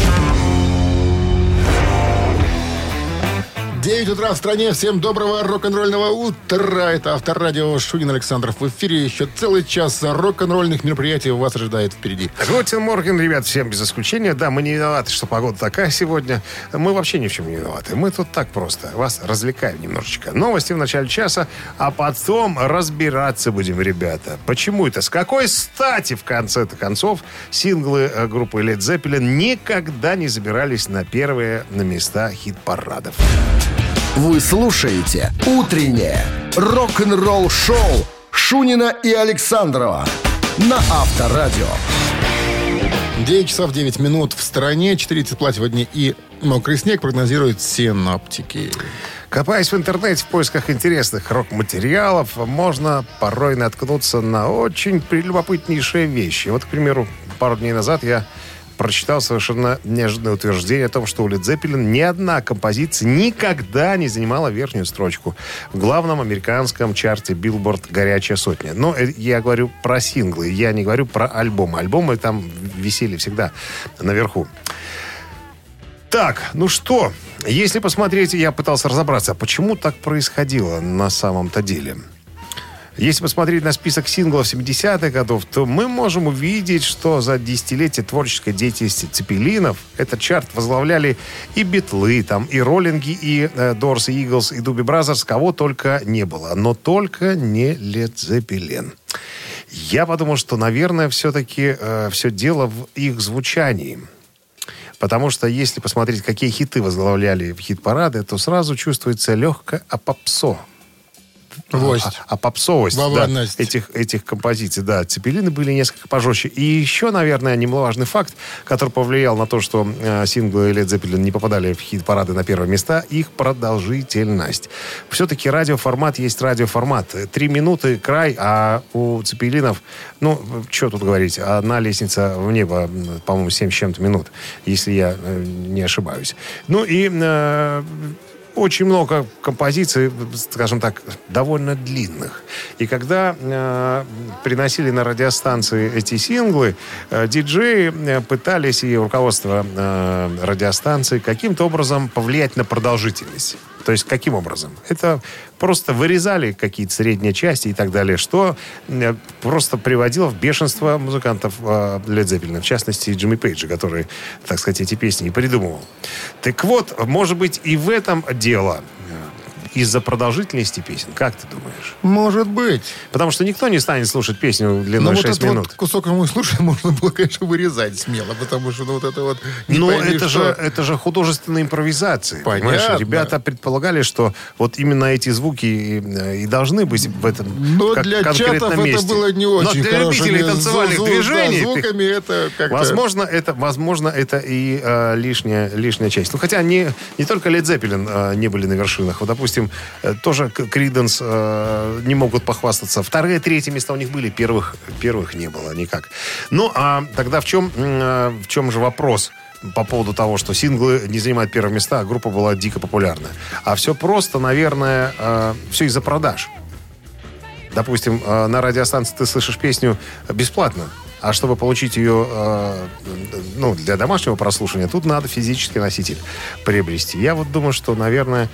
9 утра в стране. Всем доброго рок-н-ролльного утра. Это Авторадио Шунин Александров в эфире. Еще целый час рок-н-ролльных мероприятий вас ожидает впереди. Guten Morgen, ребят, всем без исключения. Да, мы не виноваты, что погода такая сегодня. Мы вообще ни в чем не виноваты. Мы тут так просто. Вас развлекаем немножечко. Новости в начале часа, а потом разбираться будем, ребята. Почему это? С какой стати, в конце-то концов, синглы э, группы Led Zeppelin никогда не забирались на первые на места хит-парадов? Вы слушаете «Утреннее рок-н-ролл-шоу» Шунина и Александрова на Авторадио. 9 часов 9 минут в стране, 4 тепла сегодня и мокрый снег прогнозируют синоптики. Копаясь в интернете в поисках интересных рок-материалов, можно порой наткнуться на очень прелюбопытнейшие вещи. Вот, к примеру, пару дней назад я прочитал совершенно неожиданное утверждение о том, что у Led Zeppelin ни одна композиция никогда не занимала верхнюю строчку в главном американском чарте Billboard «Горячая сотня». Но э, я говорю про синглы, я не говорю про альбомы. Альбомы там висели всегда наверху. Так, ну что, если посмотреть, я пытался разобраться, почему так происходило на самом-то деле. Если посмотреть на список синглов 70-х годов, то мы можем увидеть, что за десятилетие творческой деятельности Цепелинов этот чарт возглавляли и Битлы, там, и Роллинги, и э, Doors, и Eagles, и Doobie Brothers, кого только не было. Но только не Led Zeppelin. Я подумал, что, наверное, все-таки э, все дело в их звучании. Потому что если посмотреть, какие хиты возглавляли в хит-парады, то сразу чувствуется легкое апопсо. Вость. А, а попсовость да, этих, этих композиций. Да, Цепелины были несколько пожестче. И еще, наверное, немаловажный факт, который повлиял на то, что э, синглы Led Zeppelin не попадали в хит-парады на первые места, их продолжительность. Все-таки радиоформат есть радиоформат. Три минуты край, а у Цепелинов, ну, что тут говорить, одна лестница в небо, по-моему, 7 с чем-то минут, если я э, не ошибаюсь. Ну и э, очень много композиций, скажем так, довольно длинных. И когда э, приносили на радиостанции эти синглы, э, диджеи э, пытались и руководство э, радиостанции каким-то образом повлиять на продолжительность. То есть каким образом? Это просто вырезали какие-то средние части и так далее, что э, просто приводило в бешенство музыкантов э, Led Zeppelin, в частности Джимми Пейджа, который, так сказать, эти песни и придумывал. Так вот, может быть, и в этом дело из-за продолжительности песен. Как ты думаешь? Может быть. Потому что никто не станет слушать песню длиной Ну, вот 6 этот минут. вот кусок мы слушаем, можно было, конечно, вырезать смело, потому что ну, вот это вот... не Но пойми, это что. же, это же художественная импровизация. понимаешь? Понятно. Ребята предполагали, что вот именно эти звуки и, и должны быть в этом Но как- для чатов это месте. было не Но очень для хорошими любителей танцевальных зву- да, движений... звуками это как-то... Возможно, это, возможно, это и э, лишняя, лишняя часть. Ну, хотя не, не только Led Zeppelin э, не были на вершинах. Вот, допустим, э, тоже Криденс не могут похвастаться. Вторые, третьи места у них были, первых, первых не было никак. Ну, а тогда в чем, э, в чем же вопрос? по поводу того, что синглы не занимают первые места, а группа была дико популярна. А все просто, наверное, все из-за продаж. Допустим, э, на радиостанции ты слышишь песню бесплатно, а чтобы получить ее э, ну, для домашнего прослушивания, тут надо физический носитель приобрести. Я вот думаю, что, наверное,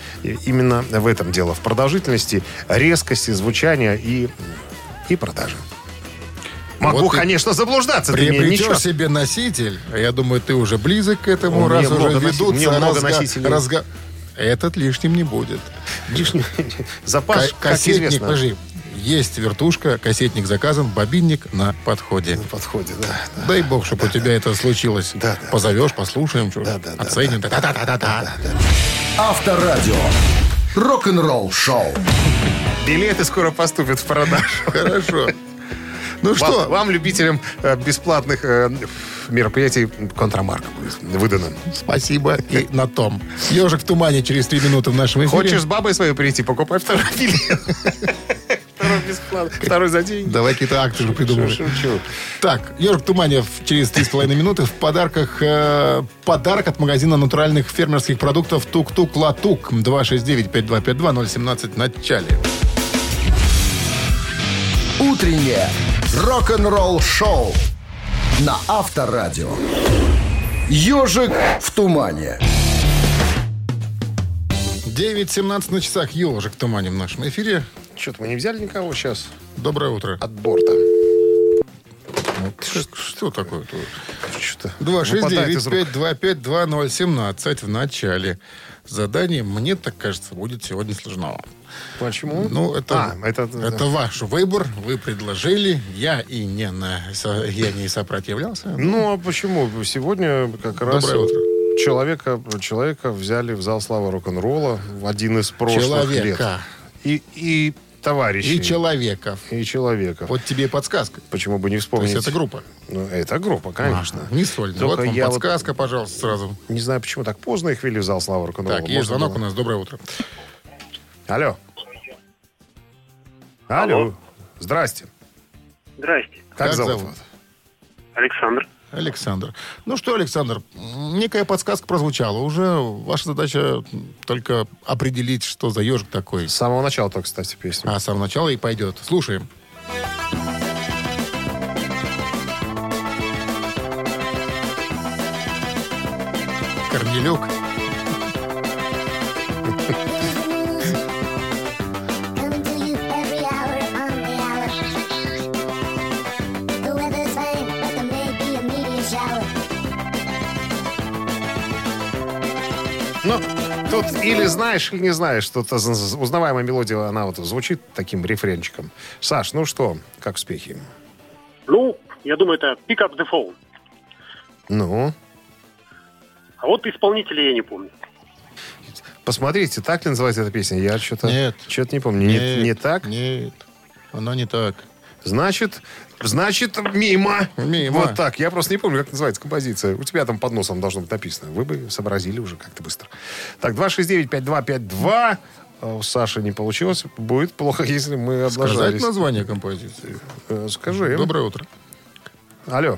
именно в этом дело. В продолжительности, резкости звучания и, и продажи. Могу, Вот конечно, заблуждаться. Приобретешь себе носитель, я думаю, ты уже близок к этому, У раз уже носи- ведутся много разга- носителей. разга- Этот лишним не будет. Лишний запас, Ка- как известно. подожди, есть вертушка, кассетник заказан, бобинник на подходе. На подходе, да. Дай бог, чтобы у тебя это случилось. Да, да, Позовешь, послушаем, что Да, да, да, оценим. Да-да-да-да-да. Авторадио. Рок-н-ролл шоу. Билеты скоро поступят в продажу. Хорошо. Ну Вам- что? Вам, любителям э, бесплатных э, мероприятий, контрамарка будет выдана. Спасибо. И на том. Ежик в тумане через три минуты в нашем эфире. Хочешь с бабой своей прийти, покупай второй билет. Второй бесплатно. Второй за деньги. Давай какие-то акты же придумывай. Шучу. Так, Ежик Туманев через три с половиной минуты в подарках э, подарок от магазина натуральных фермерских продуктов Тук-Тук Латук 269-5252-017 в начале. Утреннее рок-н-ролл-шоу на Авторадио. Ежик в тумане. 9.17 на часах Ежик в тумане в нашем эфире. Что-то мы не взяли никого сейчас Доброе утро. от борта. Что, что такое-то? Что-то выпадает из рук. 269-5252-017 в начале. Задание, мне так кажется, будет сегодня сложного. Почему? Ну, это, А, это- это ваш выбор. Вы предложили. Я и не, на, я не сопротивлялся. Ну, а почему? Сегодня как раз Доброе утро. человека, человека взяли в зал славы рок-н-ролла в один из прошлых Человека. лет. И, и товарищей. И человеков. И человеков. Вот тебе и подсказка. Почему бы не То вспомнить? есть это группа. Ну, это группа, конечно. А, не сольная. Только Вот вам я вот подсказка, пожалуйста, сразу. Не знаю, почему так поздно их ввели в зал славы рок-н-ролла. Так, есть звонок было- у нас. Доброе утро. Алло. Алло. Здрасте. Здрасте. Как, Как зовут? зовут? Александр. Александр. Ну что, Александр, некая подсказка прозвучала. Уже ваша задача только определить, что за ежик такой. С самого начала только, кстати, песня. А с самого начала и пойдет. Слушаем. Корнелюк. Ну, тут или знаешь, или не знаешь, что это за- за- узнаваемая мелодия, она вот звучит таким рефренчиком. Саш, ну что, как успехи? Ну, я думаю, это Pick Up the Phone. Ну, А вот исполнителя я не помню. посмотрите, так ли называется эта песня? Я что-то Нет. что-то не помню. Не, не так? Нет, оно не так. Значит, значит, мимо. Мимо. Вот так. Я просто не помню, как называется композиция. У тебя там под носом должно быть написано. Вы бы сообразили уже как-то быстро. Так, 269-5252. А У Саши не получилось. Будет плохо, если мы Сказать облажались. название композиции. Э, Скажи. Доброе утро. Алло.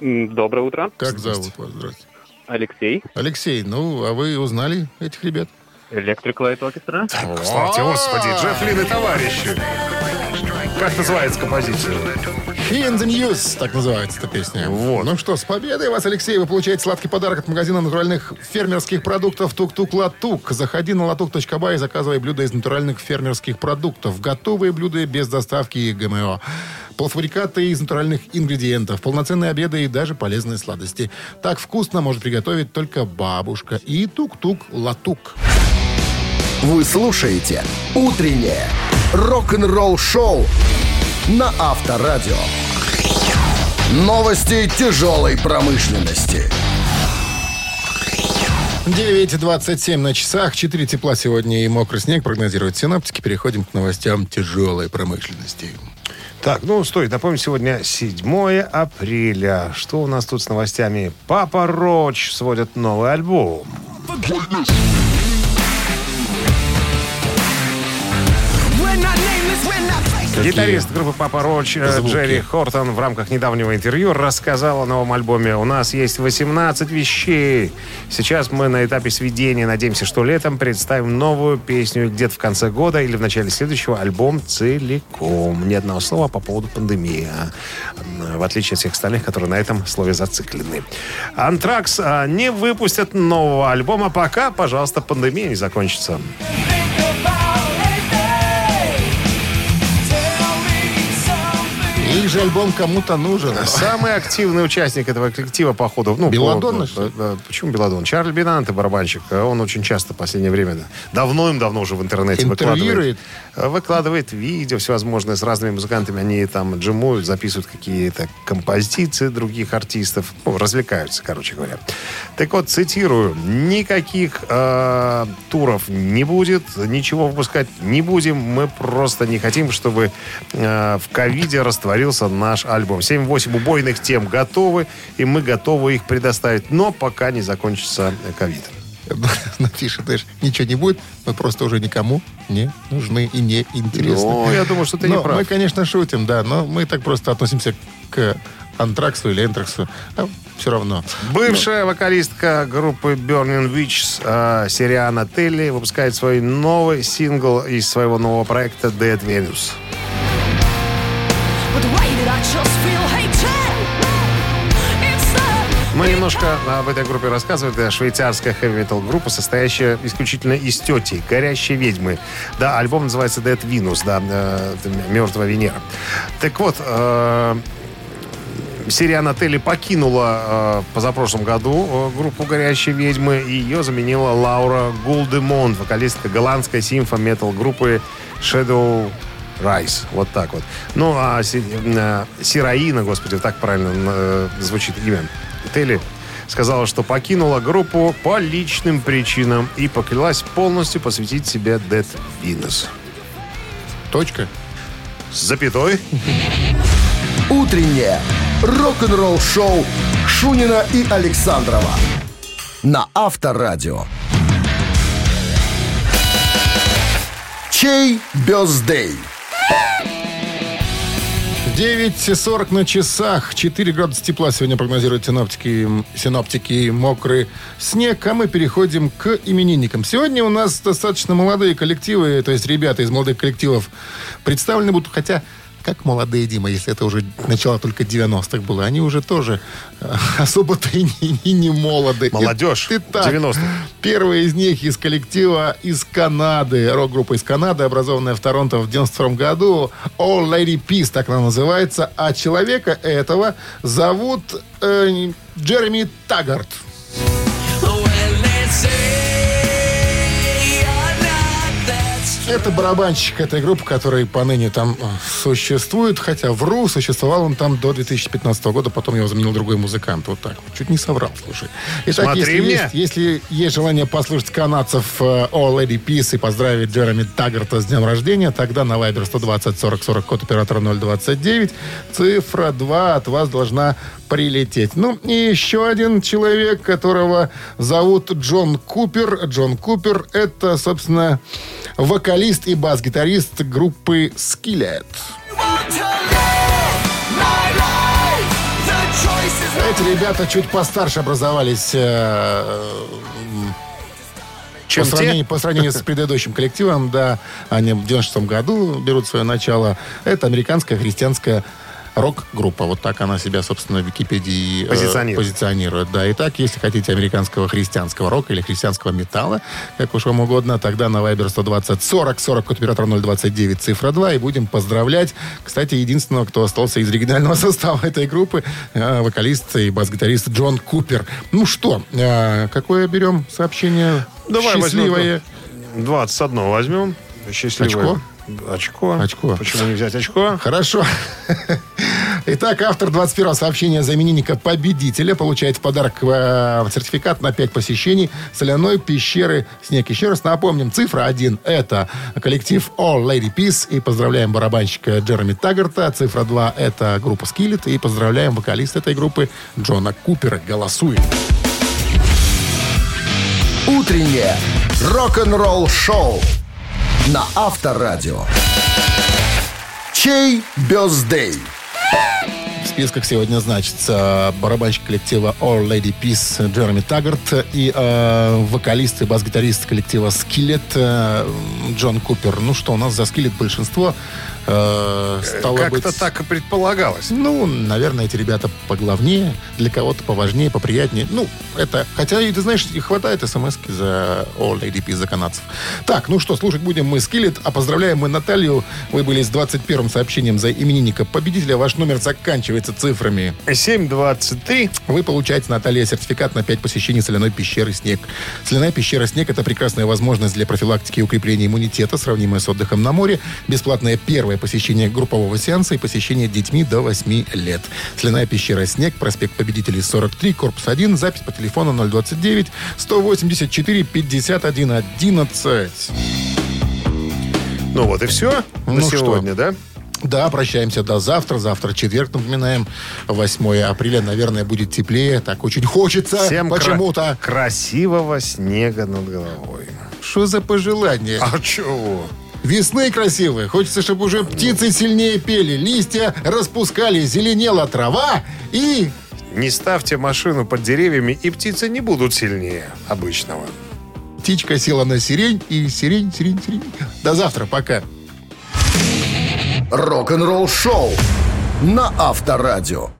Доброе утро. Как зовут вас? Здравствуйте. Алексей. Алексей, ну, а вы узнали этих ребят? Electric Light Orchestra. Славьте, господи, Джефф Лин и товарищи. Как называется композиция? In the News, так называется эта песня. Вот. Ну что, с победой вас, Алексей! Вы получаете сладкий подарок от магазина натуральных фермерских продуктов Тук-Тук Латук. Заходи на латук.by и заказывай блюда из натуральных фермерских продуктов. Готовые блюда без доставки и ГМО. Полуфабрикаты из натуральных ингредиентов, полноценные обеды и даже полезные сладости. Так вкусно может приготовить только бабушка. И Тук-Тук Латук. Вы слушаете «Утреннее рок-н-ролл-шоу» на Авторадио. Новости тяжелой промышленности. 9.27 на часах, 4 тепла сегодня и мокрый снег прогнозируют синаптики. Переходим к новостям тяжелой промышленности. Так, ну, стоит напомнить, сегодня 7 апреля. Что у нас тут с новостями? Папа Роч сводит новый альбом. Гитарист группы Папа Роч э, Звуки. Джерри Хортон в рамках недавнего интервью рассказал о новом альбоме. У нас есть 18 вещей. Сейчас мы на этапе сведения. Надеемся, что летом представим новую песню где-то в конце года или в начале следующего альбом целиком. Ни одного слова по поводу пандемии. а, В отличие от всех остальных, которые на этом слове зациклены. Антракс а, не выпустят нового альбома, пока, пожалуйста, пандемия не закончится. Же альбом кому-то нужен. Самый активный участник этого коллектива, походу. Ну, Белладонна, по- что э, Почему Белладон? Чарльз Бинанте, барабанщик. Он очень часто в последнее время, да, давно им давно уже в интернете выкладывает, э, выкладывает видео всевозможные с разными музыкантами. Они там джимуют, записывают какие-то композиции других артистов. Ну, развлекаются, короче говоря. Так вот, цитирую. Никаких э, туров не будет, ничего выпускать не будем. Мы просто не хотим, чтобы э, в ковиде растворился появился наш альбом. 7-8 убойных тем готовы, и мы готовы их предоставить, но пока не закончится э, ковид. Напишет, знаешь, ничего не будет, мы просто уже никому не нужны и не интересны. Ну, я думаю, что ты не Но прав. Мы, конечно, шутим, да, но мы так просто относимся к антраксу или энтраксу. А все равно. Бывшая вокалистка группы Burning Witch э, Сириана Телли выпускает свой новый сингл из своего нового проекта Dead Venus. Мы немножко об этой группе рассказывают. Это швейцарская хэви-метал группа, состоящая исключительно из тети, горящей ведьмы. Да, альбом называется Dead Venus, да, э, мертвая Венера. Так вот, э, Сириана покинула э, позапрошлом году э, группу «Горящие ведьмы», и ее заменила Лаура Гулдемонт, вокалистка голландской симфо-метал группы Shadow Rise. Вот так вот. Ну, а э, Сираина, господи, так правильно э, звучит имя, Телли сказала, что покинула группу по личным причинам и поклялась полностью посвятить себе Dead Venus. Точка. С запятой. Утреннее рок-н-ролл-шоу Шунина и Александрова на Авторадио. Чей бездей? 9.40 на часах. 4 градуса тепла сегодня прогнозируют синоптики, синоптики мокрый снег. А мы переходим к именинникам. Сегодня у нас достаточно молодые коллективы, то есть ребята из молодых коллективов представлены будут. Хотя, как молодые, Дима, если это уже начало только 90-х было, они уже тоже э, особо-то и не, и не молоды. Молодежь. Итак, 90-х. Первый из них из коллектива из Канады. Рок-группа из Канады, образованная в Торонто в 92 году. All Lady Peace, так она называется. А человека этого зовут э, Джереми Таггарт. Это барабанщик этой группы, который поныне там э, существует. Хотя вру, существовал он там до 2015 года, потом его заменил другой музыкант. Вот так. Чуть не соврал, слушай. Итак, Смотри если мне. есть, если есть желание послушать канадцев э, All Lady Peace и поздравить Джереми Таггарта с днем рождения, тогда на Viber 120 40 40 код оператора 029 цифра 2 от вас должна прилететь. Ну, и еще один человек, которого зовут Джон Купер. Джон Купер — это, собственно, вокалист и бас-гитарист группы Skillet. Эти ребята чуть постарше образовались э, Чем по, те? сравнению, по сравнению с предыдущим коллективом, да, они в 96 году берут свое начало. Это американская христианская рок-группа. Вот так она себя, собственно, в Википедии э, Позиционирует. позиционирует. Да, итак, если хотите американского христианского рока или христианского металла, как уж вам угодно, тогда на Viber 120 40 40 код оператора 029 цифра 2 и будем поздравлять. Кстати, единственного, кто остался из оригинального состава этой группы, э, вокалист и бас-гитарист Джон Купер. Ну что, э, какое берем сообщение? Давай Счастливое. возьмем 21 возьмем. Счастливое. Очко? Очко. Очко. Почему не взять очко? Хорошо. Итак, автор 21-го сообщения за именинника победителя получает в подарок э, сертификат на 5 посещений соляной пещеры «Снег». Еще раз напомним, цифра 1 – это коллектив All Lady Peace. И поздравляем барабанщика Джереми Таггарта. Цифра 2 – это группа Skillet. И поздравляем вокалиста этой группы Джона Купера. Голосуем. Утреннее рок-н-ролл-шоу на Авторадио. Чей бездей? В списках сегодня значится барабанщик коллектива All Lady Peace Джереми Таггарт и э, вокалист и бас-гитарист коллектива Skillet э, Джон Купер. Ну что, у нас за Skillet большинство. Э, Как-то быть, так и предполагалось. Ну, наверное, эти ребята поглавнее, для кого-то поважнее, поприятнее. Ну, это... Хотя, и ты знаешь, и хватает смс за All Peace за канадцев. Так, ну что, слушать будем мы Skillet, а поздравляем мы Наталью. Вы были с 21-м сообщением за именинника победителя. Ваш номер заканчивается цифрами 7.23. вы получаете, Наталья, сертификат на 5 посещений соляной пещеры «Снег». Соляная пещера «Снег» — это прекрасная возможность для профилактики и укрепления иммунитета, сравнимая с отдыхом на море. Бесплатное первое посещение группового сеанса и посещение детьми до 8 лет. Соляная пещера «Снег», проспект Победителей, 43, корпус 1, запись по телефону 029 184 51 11. Ну вот и все на Ну что? сегодня, да? Да, прощаемся до завтра. Завтра четверг, напоминаем. 8 апреля, наверное, будет теплее. Так очень хочется Всем кра- почему-то. красивого снега над головой. Что за пожелание? А чего? Весны красивые. Хочется, чтобы уже птицы сильнее пели, листья распускали, зеленела трава и... Не ставьте машину под деревьями, и птицы не будут сильнее обычного. Птичка села на сирень, и сирень, сирень, сирень. До завтра, пока. Рок-н-ролл шоу на Авторадио.